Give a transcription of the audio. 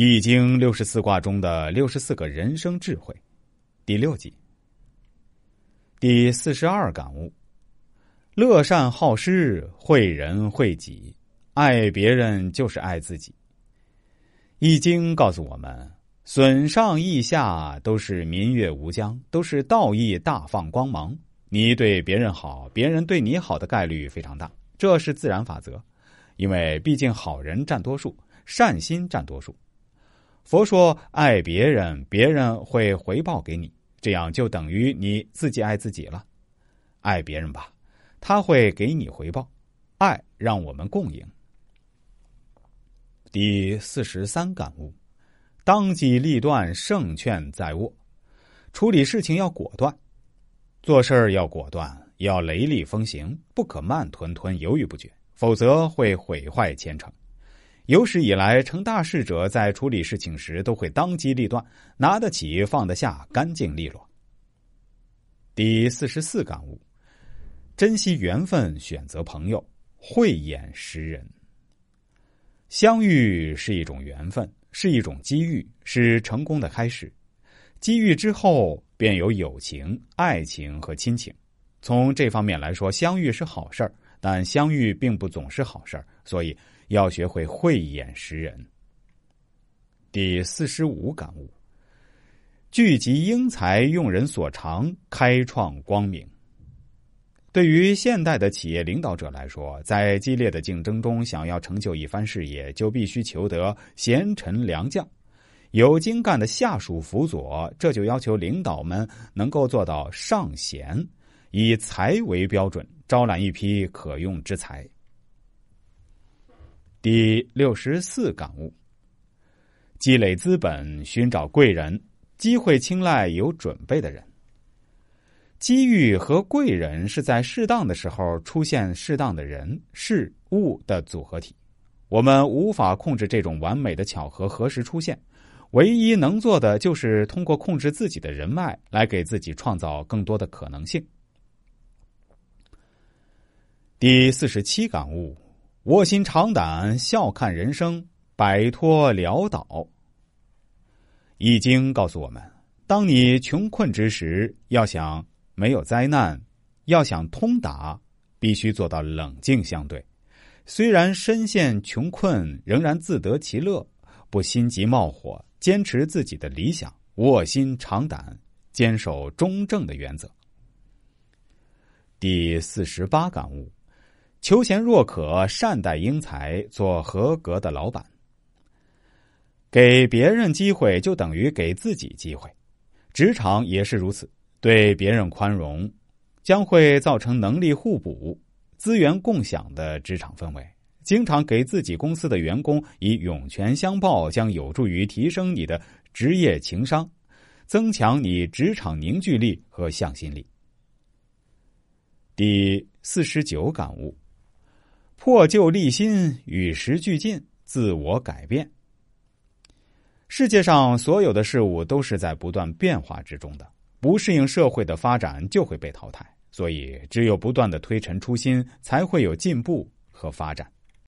易经六十四卦中的六十四个人生智慧，第六集，第四十二感悟：乐善好施，惠人惠己，爱别人就是爱自己。易经告诉我们，损上益下都是民悦无疆，都是道义大放光芒。你对别人好，别人对你好的概率非常大，这是自然法则，因为毕竟好人占多数，善心占多数。佛说：“爱别人，别人会回报给你，这样就等于你自己爱自己了。爱别人吧，他会给你回报。爱让我们共赢。”第四十三感悟：当机立断，胜券在握。处理事情要果断，做事儿要果断，要雷厉风行，不可慢吞吞、犹豫不决，否则会毁坏前程。有史以来，成大事者在处理事情时都会当机立断，拿得起放得下，干净利落。第四十四感悟：珍惜缘分，选择朋友，慧眼识人。相遇是一种缘分，是一种机遇，是成功的开始。机遇之后，便有友情、爱情和亲情。从这方面来说，相遇是好事儿，但相遇并不总是好事儿，所以。要学会慧眼识人。第四十五感悟：聚集英才，用人所长，开创光明。对于现代的企业领导者来说，在激烈的竞争中，想要成就一番事业，就必须求得贤臣良将、有精干的下属辅佐。这就要求领导们能够做到上贤，以才为标准，招揽一批可用之才。第六十四感悟：积累资本，寻找贵人，机会青睐有准备的人。机遇和贵人是在适当的时候出现适当的人事物的组合体。我们无法控制这种完美的巧合何时出现，唯一能做的就是通过控制自己的人脉，来给自己创造更多的可能性。第四十七感悟。卧薪尝胆，笑看人生，摆脱潦倒。易经告诉我们：当你穷困之时，要想没有灾难，要想通达，必须做到冷静相对。虽然身陷穷困，仍然自得其乐，不心急冒火，坚持自己的理想，卧薪尝胆，坚守中正的原则。第四十八感悟。求贤若渴，善待英才，做合格的老板。给别人机会，就等于给自己机会。职场也是如此，对别人宽容，将会造成能力互补、资源共享的职场氛围。经常给自己公司的员工以涌泉相报，将有助于提升你的职业情商，增强你职场凝聚力和向心力。第四十九感悟。破旧立新，与时俱进，自我改变。世界上所有的事物都是在不断变化之中的，不适应社会的发展就会被淘汰。所以，只有不断的推陈出新，才会有进步和发展。